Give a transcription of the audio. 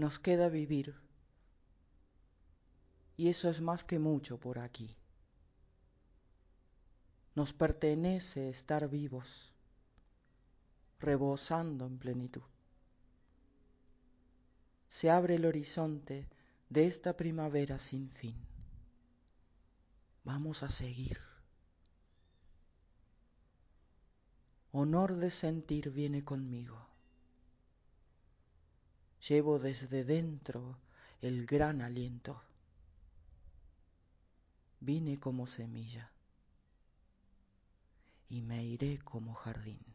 nos queda vivir y eso es más que mucho por aquí. Nos pertenece estar vivos, rebosando en plenitud. Se abre el horizonte de esta primavera sin fin. Vamos a seguir. Honor de sentir viene conmigo. Llevo desde dentro el gran aliento. Vine como semilla y me iré como jardín.